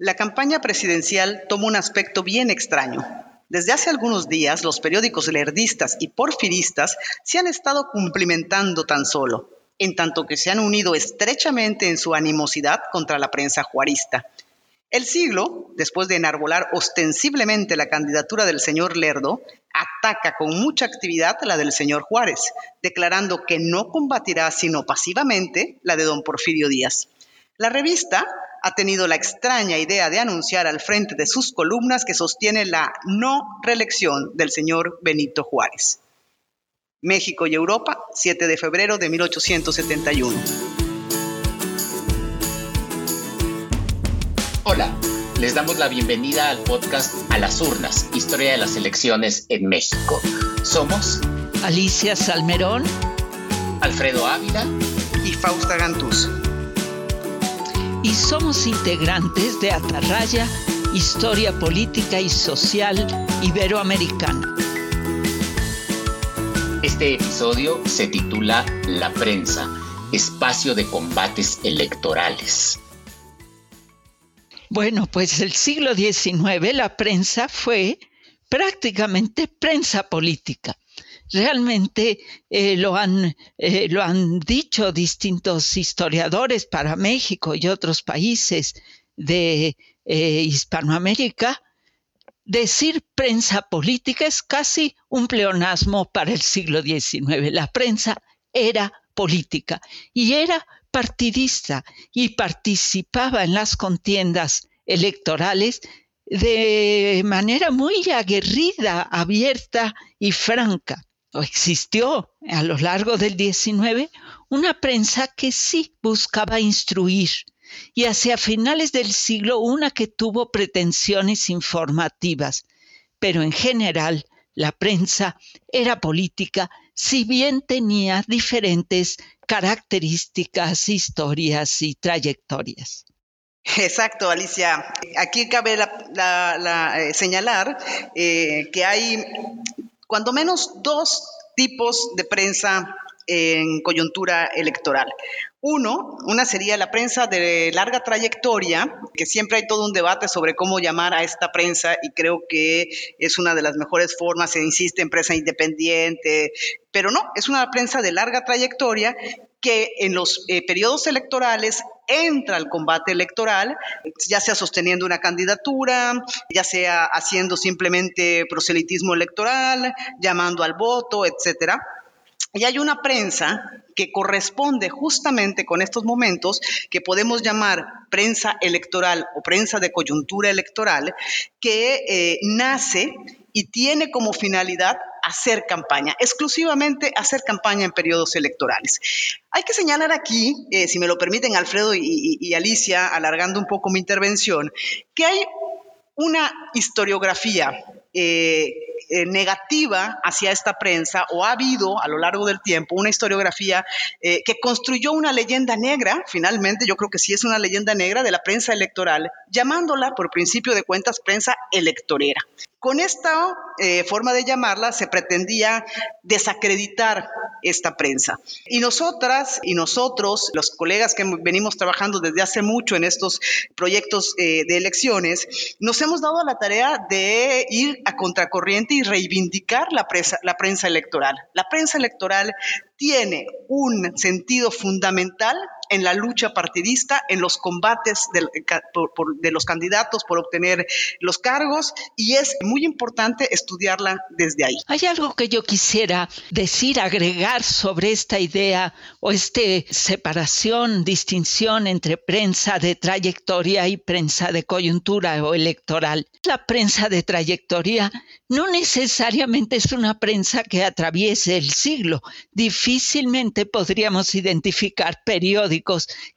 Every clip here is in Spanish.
La campaña presidencial toma un aspecto bien extraño. Desde hace algunos días, los periódicos lerdistas y porfiristas se han estado cumplimentando tan solo, en tanto que se han unido estrechamente en su animosidad contra la prensa juarista. El siglo, después de enarbolar ostensiblemente la candidatura del señor Lerdo, ataca con mucha actividad la del señor Juárez, declarando que no combatirá sino pasivamente la de don Porfirio Díaz. La revista ha tenido la extraña idea de anunciar al frente de sus columnas que sostiene la no reelección del señor Benito Juárez. México y Europa, 7 de febrero de 1871. Hola, les damos la bienvenida al podcast A las urnas, historia de las elecciones en México. Somos Alicia Salmerón, Alfredo Ávila y Fausta Gantuz y somos integrantes de Atarraya, Historia Política y Social Iberoamericana. Este episodio se titula La prensa, espacio de combates electorales. Bueno, pues el siglo XIX la prensa fue prácticamente prensa política realmente eh, lo, han, eh, lo han dicho distintos historiadores para México y otros países de eh, Hispanoamérica, decir prensa política es casi un pleonasmo para el siglo XIX. La prensa era política y era partidista y participaba en las contiendas electorales de manera muy aguerrida, abierta y franca existió a lo largo del XIX una prensa que sí buscaba instruir y hacia finales del siglo una que tuvo pretensiones informativas, pero en general la prensa era política, si bien tenía diferentes características, historias y trayectorias. Exacto, Alicia. Aquí cabe eh, señalar eh, que hay cuando menos dos tipos de prensa en coyuntura electoral. Uno, una sería la prensa de larga trayectoria, que siempre hay todo un debate sobre cómo llamar a esta prensa y creo que es una de las mejores formas, se insiste en prensa independiente, pero no, es una prensa de larga trayectoria que en los eh, periodos electorales entra al combate electoral, ya sea sosteniendo una candidatura, ya sea haciendo simplemente proselitismo electoral, llamando al voto, etcétera. Y hay una prensa que corresponde justamente con estos momentos que podemos llamar prensa electoral o prensa de coyuntura electoral, que eh, nace y tiene como finalidad hacer campaña, exclusivamente hacer campaña en periodos electorales. Hay que señalar aquí, eh, si me lo permiten Alfredo y, Alicia, alargando un poco mi intervención, que hay una historiografía eh, eh, negativa hacia esta prensa o ha habido a lo largo del tiempo una historiografía que construyó una leyenda negra, finalmente yo creo que sí es una leyenda negra de la prensa electoral, llamándola por principio de cuentas prensa electorera. Con esta eh, forma de llamarla se pretendía desacreditar esta prensa. Y nosotras y nosotros, los colegas que venimos trabajando desde hace mucho en estos proyectos eh, de elecciones, nos hemos dado la tarea de ir a contracorriente y reivindicar la, la prensa electoral. La prensa electoral tiene un sentido fundamental en la lucha partidista, en los combates de, los candidatos por obtener los cargos y es muy importante estudiarla desde ahí. Hay algo que yo quisiera decir, agregar sobre esta idea o esta separación, distinción entre prensa de trayectoria y prensa de coyuntura o electoral. La prensa de trayectoria no necesariamente es una prensa que atraviese el siglo. Difícilmente podríamos identificar periódicos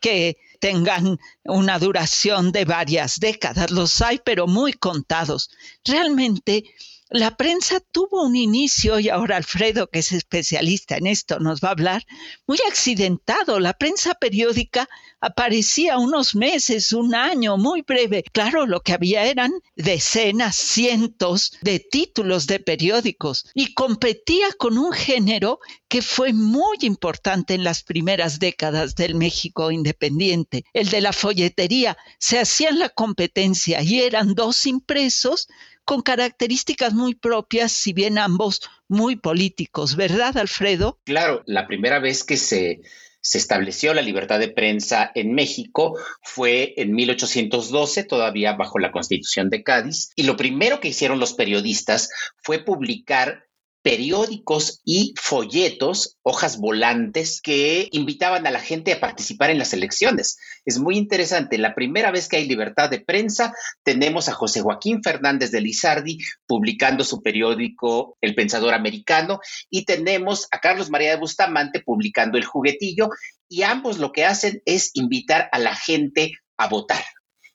que tengan una duración de varias décadas. Los hay, pero muy contados. Realmente la prensa tuvo un inicio, y ahora Alfredo, que es especialista en esto, nos va a hablar, muy accidentado. La prensa periódica aparecía unos meses, un año, muy breve. Claro, lo que había eran decenas, cientos de títulos de periódicos y competía con un género que fue muy importante en las primeras décadas del México independiente, el de la folletería. Se hacían la competencia y eran dos impresos con características muy propias, si bien ambos muy políticos, ¿verdad, Alfredo? Claro, la primera vez que se, se estableció la libertad de prensa en México fue en 1812, todavía bajo la Constitución de Cádiz, y lo primero que hicieron los periodistas fue publicar periódicos y folletos, hojas volantes que invitaban a la gente a participar en las elecciones. Es muy interesante. La primera vez que hay libertad de prensa, tenemos a José Joaquín Fernández de Lizardi publicando su periódico El Pensador Americano y tenemos a Carlos María de Bustamante publicando El Juguetillo y ambos lo que hacen es invitar a la gente a votar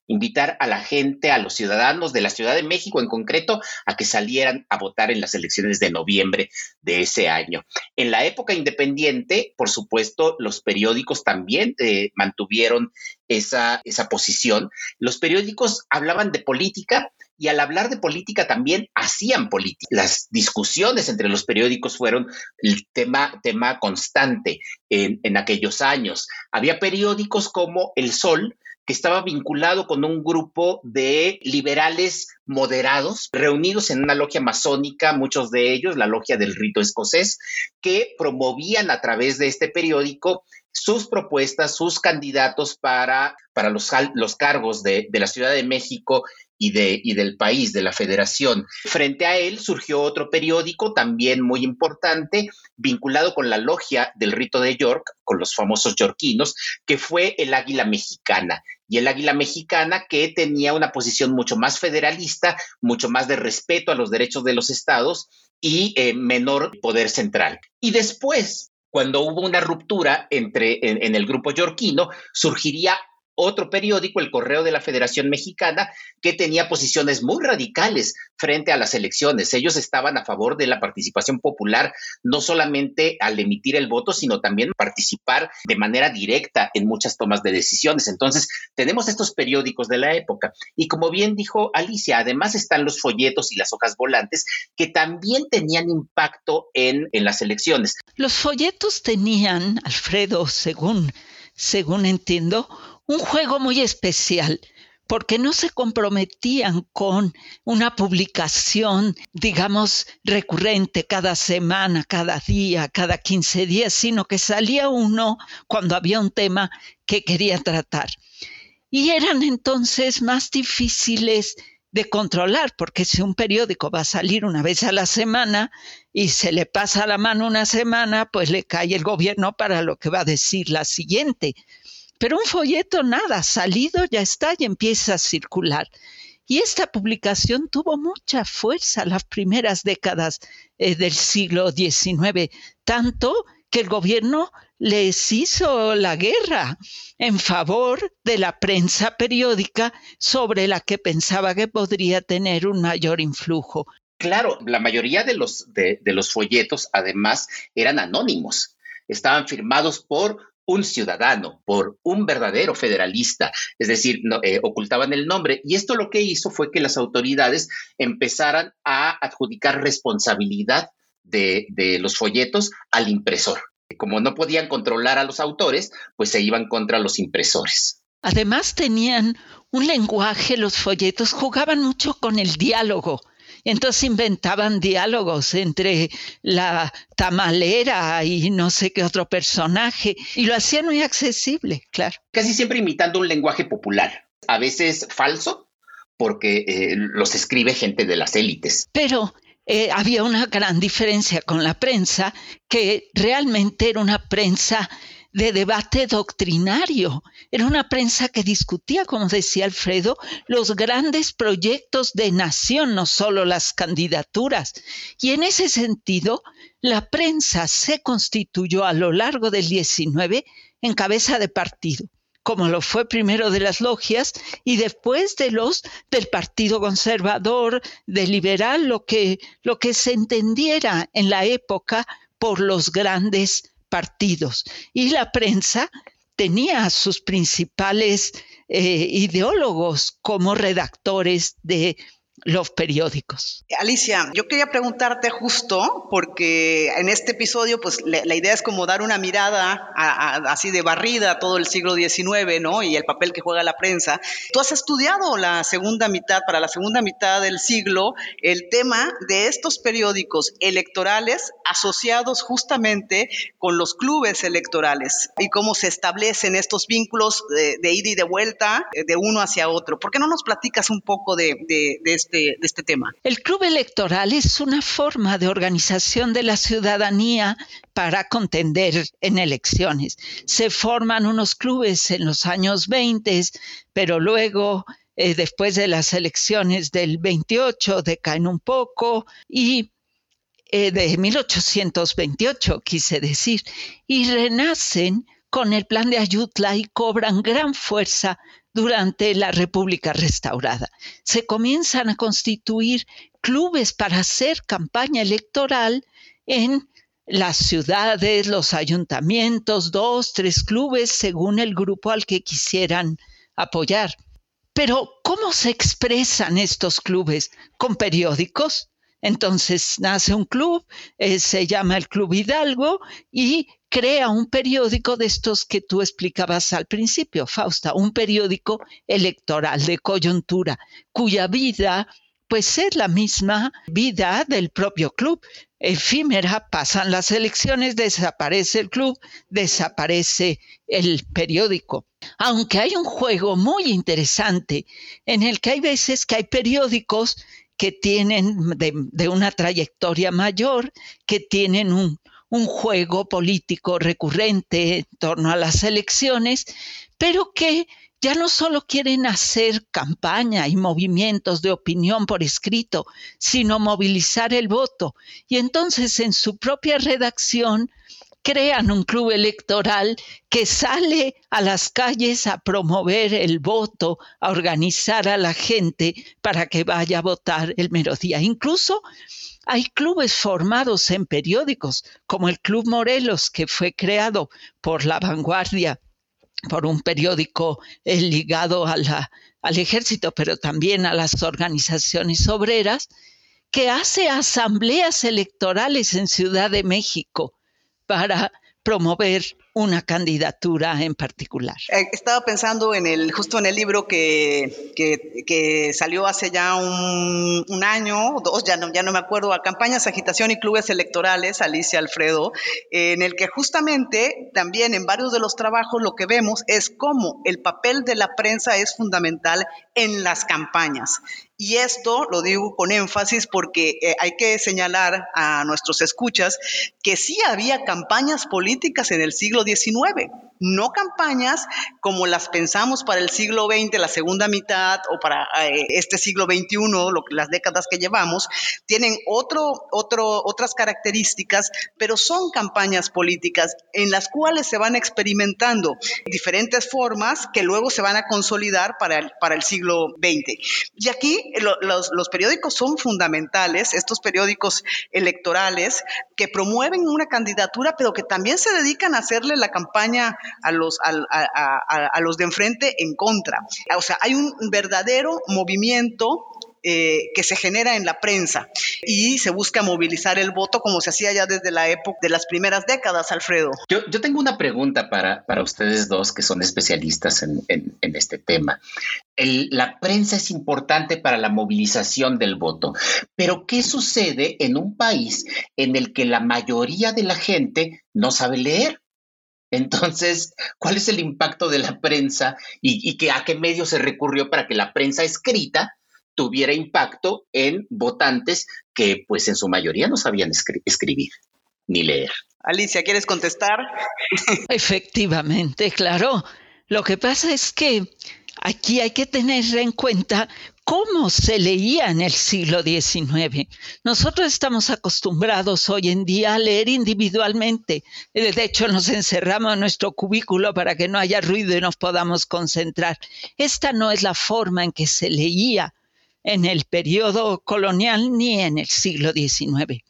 invitar a la gente, a los ciudadanos de la Ciudad de México en concreto, a que salieran a votar en las elecciones de noviembre de ese año. En la época independiente, por supuesto, los periódicos también eh, mantuvieron esa, esa posición. Los periódicos hablaban de política, y al hablar de política también hacían política. Las discusiones entre los periódicos fueron el tema, tema constante en, en, aquellos años. Había periódicos como El Sol, que estaba vinculado con un grupo de liberales moderados, reunidos en una logia masónica, muchos de ellos, la logia del rito escocés, que promovían a través de este periódico sus propuestas, sus candidatos para, para los, los cargos de, de la Ciudad de México y, de, y del país, de la federación. Frente a él surgió otro periódico también muy importante, vinculado con la logia del rito de York, con los famosos yorquinos, que fue el Águila Mexicana. Y el Águila Mexicana que tenía una posición mucho más federalista, mucho más de respeto a los derechos de los estados y eh, menor poder central. Y después, cuando hubo una ruptura entre en, el grupo yorquino, surgiría otro periódico, el Correo de la Federación Mexicana, que tenía posiciones muy radicales frente a las elecciones. Ellos estaban a favor de la participación popular, no solamente al emitir el voto, sino también participar de manera directa en muchas tomas de decisiones. Entonces, tenemos estos periódicos de la época. Y como bien dijo Alicia, además están los folletos y las hojas volantes que también tenían impacto en, en las elecciones. Los folletos tenían, Alfredo, según, según entiendo, un juego muy especial porque no se comprometían con una publicación, digamos, recurrente cada semana, cada día, cada 15 días, sino que salía uno cuando había un tema que quería tratar. Y eran entonces más difíciles de controlar, porque si un periódico va a salir una vez a la semana y se le pasa la mano una semana, pues le cae el gobierno para lo que va a decir la siguiente. Pero un folleto nada, salido ya está y empieza a circular. Y esta publicación tuvo mucha fuerza las primeras décadas eh, del siglo XIX, tanto que el gobierno les hizo la guerra en favor de la prensa periódica sobre la que pensaba que podría tener un mayor influjo. Claro, la mayoría de los, de los folletos además eran anónimos, estaban firmados por un ciudadano, por un verdadero federalista, es decir, eh, ocultaban el nombre. Y esto lo que hizo fue que las autoridades empezaran a adjudicar responsabilidad de, de los folletos al impresor. Como no podían controlar a los autores, pues se iban contra los impresores. Además tenían un lenguaje, los folletos jugaban mucho con el diálogo entonces inventaban diálogos entre la tamalera y no sé qué otro personaje, y lo hacían muy accesible, claro. Casi siempre imitando un lenguaje popular, a veces falso, porque eh, los escribe gente de las élites. Pero eh, había una gran diferencia con la prensa, que realmente era una prensa de debate doctrinario. Era una prensa que discutía, como decía Alfredo, los grandes proyectos de nación, no solo las candidaturas. Y en ese sentido, la prensa se constituyó a lo largo del 19 en cabeza de partido como lo fue primero de las logias y después de los del Partido Conservador, de liberal, lo que, lo que se entendiera en la época por los grandes partidos. Y la prensa tenía sus principales eh, ideólogos como redactores de los periódicos. Alicia, yo quería preguntarte justo, porque en este episodio, pues la, idea es como dar una mirada así de barrida a todo el siglo XIX, ¿no? Y el papel que juega la prensa. Tú has estudiado la segunda mitad, para la segunda mitad del siglo, el tema de estos periódicos electorales asociados justamente con los clubes electorales y cómo se establecen estos vínculos de, ida y de vuelta de uno hacia otro. ¿Por qué no nos platicas un poco de, de este. El club electoral es una forma de organización de la ciudadanía para contender en elecciones. Se forman unos clubes en los años 20, pero luego eh, después de las elecciones del 28 decaen un poco y eh, de 1828 quise decir, y renacen con el plan de Ayutla y cobran gran fuerza durante la República restaurada. Se comienzan a constituir clubes para hacer campaña electoral en las ciudades, los ayuntamientos, dos, tres clubes según el grupo al que quisieran apoyar. Pero, ¿cómo se expresan estos clubes? ¿Con periódicos? Entonces nace un club, eh, se llama el Club Hidalgo y crea un periódico de estos que tú explicabas al principio, Fausta, un periódico electoral de coyuntura, cuya vida pues es la misma vida del propio club. Efímera, pasan las elecciones, desaparece el club, desaparece el periódico. Aunque hay un juego muy interesante en el que hay veces que hay periódicos que tienen de, una trayectoria mayor, que tienen un, un juego político recurrente en torno a las elecciones, pero que ya no solo quieren hacer campaña y movimientos de opinión por escrito, sino movilizar el voto. Y entonces en su propia redacción crean un club electoral que sale a las calles a promover el voto, a organizar a la gente para que vaya a votar el mero día. Incluso hay clubes formados en periódicos, como el Club Morelos, que fue creado por la vanguardia, por un periódico eh, ligado al ejército, pero también a las organizaciones obreras, que hace asambleas electorales en Ciudad de México para promover una candidatura en particular. Eh, estaba pensando en el, justo en el libro que, que, salió hace ya un, un, año, dos, ya no, ya no me acuerdo, a campañas, agitación y clubes electorales, Alicia Alfredo, en el que justamente también en varios de los trabajos lo que vemos es cómo el papel de la prensa es fundamental en las campañas. Y esto lo digo con énfasis porque eh, hay que señalar a nuestros escuchas que sí había campañas políticas en el siglo XIX, no campañas como las pensamos para el siglo XX, la segunda mitad, o para eh, este siglo XXI, las décadas que llevamos, tienen otro, otro, otras características, pero son campañas políticas en las cuales se van experimentando diferentes formas que luego se van a consolidar para el, para el siglo XX. Y aquí los, los periódicos son fundamentales, estos periódicos electorales que promueven una candidatura, pero que también se dedican a hacerle la campaña a los, a, los de enfrente en contra. O sea, hay un verdadero movimiento eh, que se genera en la prensa y se busca movilizar el voto como se hacía ya desde la época de las primeras décadas, Alfredo. Yo, tengo una pregunta para, para, ustedes dos que son especialistas en, este tema. la prensa es importante para la movilización del voto, pero ¿qué sucede en un país en el que la mayoría de la gente no sabe leer? Entonces, ¿cuál es el impacto de la prensa y, a qué medio se recurrió para que la prensa escrita tuviera impacto en votantes que pues en su mayoría no sabían escribir ni leer? Alicia, ¿quieres contestar? Efectivamente, claro. Lo que pasa es que aquí hay que tener en cuenta cómo se leía en el siglo XIX. Nosotros estamos acostumbrados hoy en día a leer individualmente. De hecho, nos encerramos en nuestro cubículo para que no haya ruido y nos podamos concentrar. Esta no es la forma en que se leía en el periodo colonial ni en el siglo XIX.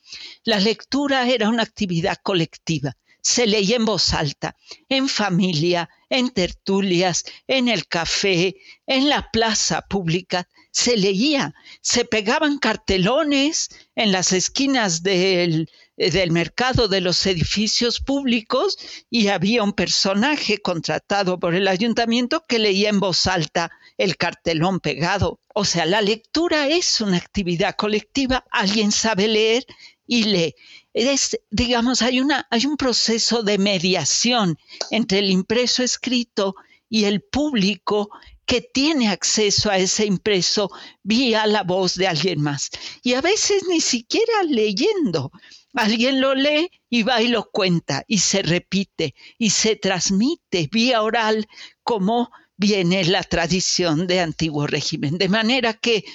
La lectura era una actividad colectiva se leía en voz alta, en familia, en tertulias, en el café, en la plaza pública, se leía, se pegaban cartelones en las esquinas del, del mercado de los edificios públicos y había un personaje contratado por el ayuntamiento que leía en voz alta el cartelón pegado. O sea, la lectura es una actividad colectiva, alguien sabe leer y lee. Es, digamos, hay, una, hay un proceso de mediación entre el impreso escrito y el público que tiene acceso a ese impreso vía la voz de alguien más. Y a veces ni siquiera leyendo. Alguien lo lee y va y lo cuenta y se repite y se transmite vía oral como viene la tradición de antiguo régimen. De manera que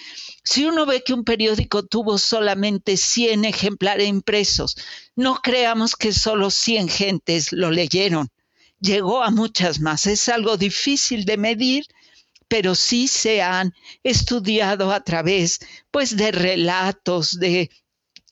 si uno ve que un periódico tuvo solamente 100 ejemplares impresos, no creamos que solo 100 gentes lo leyeron. Llegó a muchas más. Es algo difícil de medir, pero sí se han estudiado a través pues, de relatos de,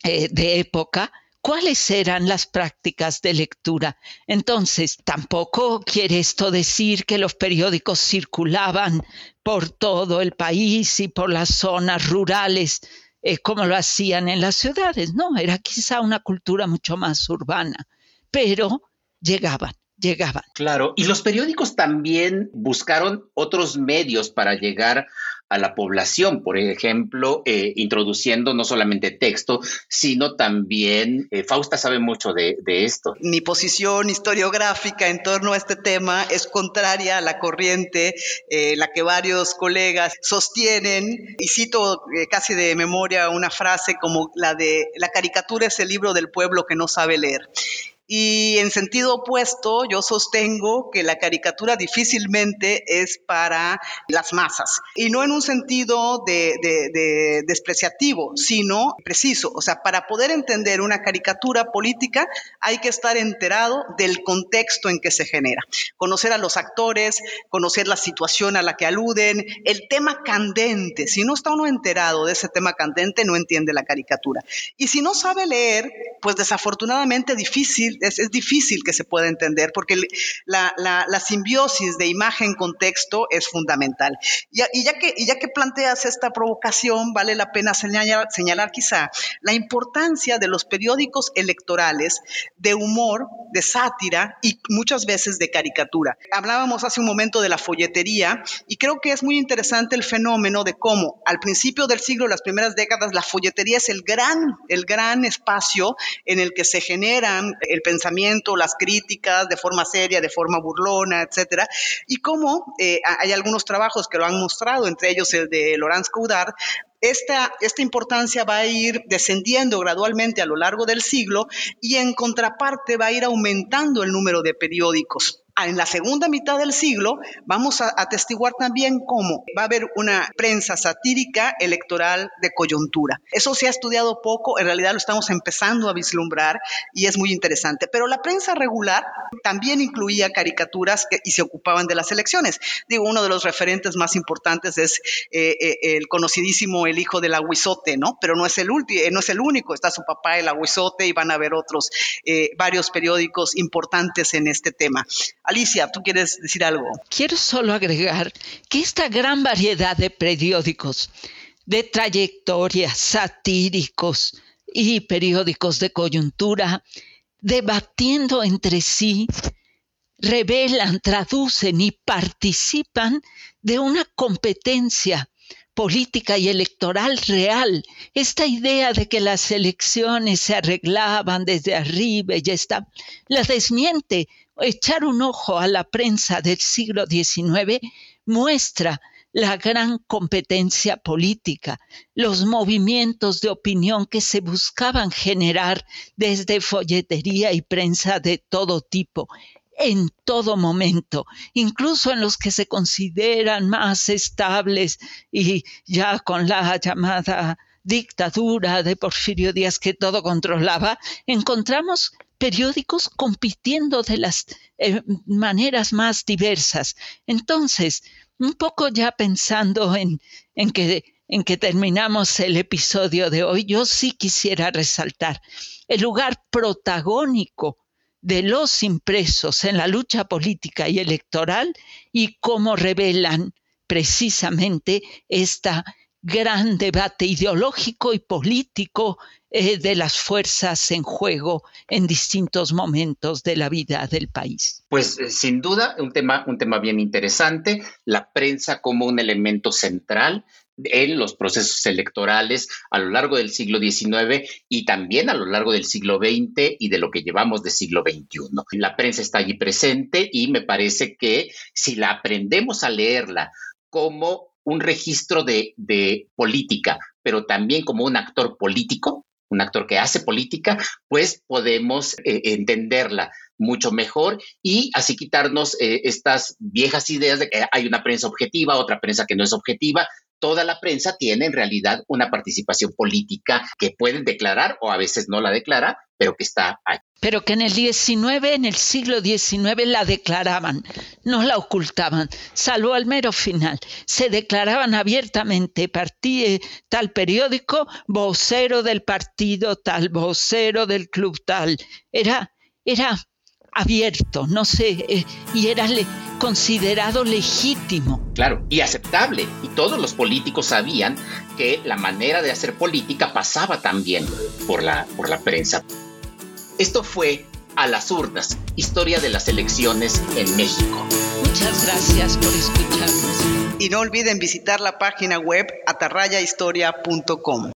eh, de época cuáles eran las prácticas de lectura. Entonces, tampoco quiere esto decir que los periódicos circulaban por todo el país y por las zonas rurales eh, como lo hacían en las ciudades. No, era quizá una cultura mucho más urbana, pero llegaban llegaban. Claro, y los periódicos también buscaron otros medios para llegar a la población, por ejemplo, eh, introduciendo no solamente texto, sino también, eh, Fausta sabe mucho de, esto. Mi posición historiográfica en torno a este tema es contraria a la corriente, eh, la que varios colegas sostienen, y cito casi de memoria una frase como la de, la caricatura es el libro del pueblo que no sabe leer. Y en sentido opuesto, yo sostengo que la caricatura difícilmente es para las masas. Y no en un sentido de, despreciativo, sino preciso. O sea, para poder entender una caricatura política hay que estar enterado del contexto en que se genera. Conocer a los actores, conocer la situación a la que aluden, el tema candente. Si no está uno enterado de ese tema candente, no entiende la caricatura. Y si no sabe leer, pues desafortunadamente difícil es, difícil que se pueda entender porque la, simbiosis de imagen-contexto es fundamental. Y, ya que, planteas esta provocación, vale la pena señalar quizá la importancia de los periódicos electorales de humor, de sátira y muchas veces de caricatura. Hablábamos hace un momento de la folletería y creo que es muy interesante el fenómeno de cómo al principio del siglo, las primeras décadas, la folletería es el gran, el gran espacio en el que se generan el pensamiento, las críticas de forma seria, de forma burlona, etcétera, y cómo eh, hay algunos trabajos que lo han mostrado, entre ellos el de Laurence Coudard, esta, esta, importancia va a ir descendiendo gradualmente a lo largo del siglo y en contraparte va a ir aumentando el número de periódicos en la segunda mitad del siglo vamos a atestiguar también cómo va a haber una prensa satírica electoral de coyuntura. Eso se ha estudiado poco, en realidad lo estamos empezando a vislumbrar y es muy interesante. Pero la prensa regular también incluía caricaturas y se ocupaban de las elecciones. Digo, uno de los referentes más importantes es eh, eh, el conocidísimo El hijo del aguizote, ¿no? Pero no es el eh, no es el único, está su papá el aguizote y van a haber otros varios periódicos importantes en este tema. Alicia, ¿tú quieres decir algo? Quiero solo agregar que esta gran variedad de periódicos, de trayectoria, satíricos y periódicos de coyuntura, debatiendo entre sí, revelan, traducen y participan de una competencia política y electoral real. Esta idea de que las elecciones se arreglaban desde arriba y ya está, la desmiente echar un ojo a la prensa del siglo XIX muestra la gran competencia política, los movimientos de opinión que se buscaban generar desde folletería y prensa de todo tipo. en todo momento, incluso en los que se consideran más estables y ya con la llamada dictadura de Porfirio Díaz que todo controlaba, encontramos periódicos compitiendo de las eh, maneras más diversas. Entonces, un poco ya pensando en, en, que, en que terminamos el episodio de hoy, yo sí quisiera resaltar el lugar protagónico de los impresos en la lucha política y electoral y cómo revelan precisamente esta gran debate ideológico y político eh, de las fuerzas en juego en distintos momentos de la vida del país. Pues eh, sin duda un tema, un tema bien interesante, la prensa como un elemento central en los procesos electorales a lo largo del siglo XIX y también a lo largo del siglo XX y de lo que llevamos de siglo XXI. La prensa está allí presente y me parece que si la aprendemos a leerla como un registro de, política, pero también como un actor político, un actor que hace política, pues podemos eh, entenderla mucho mejor y así quitarnos eh, estas viejas ideas de que hay una prensa objetiva, otra prensa que no es objetiva, toda la prensa tiene en realidad una participación política que pueden declarar o a veces no la declara, pero que está ahí. Pero que en el 19, en el siglo XIX la declaraban, no la ocultaban, salvo al mero final. Se declaraban abiertamente, partí tal periódico, vocero del partido tal, vocero del club tal. Era, era abierto, no sé, eh, y era considerado legítimo. Claro, y aceptable. Y todos los políticos sabían que la manera de hacer política pasaba también por la, por la prensa. Esto fue A las urnas, historia de las elecciones en México. Muchas gracias por escucharnos. Y no olviden visitar la página web atarrayahistoria.com.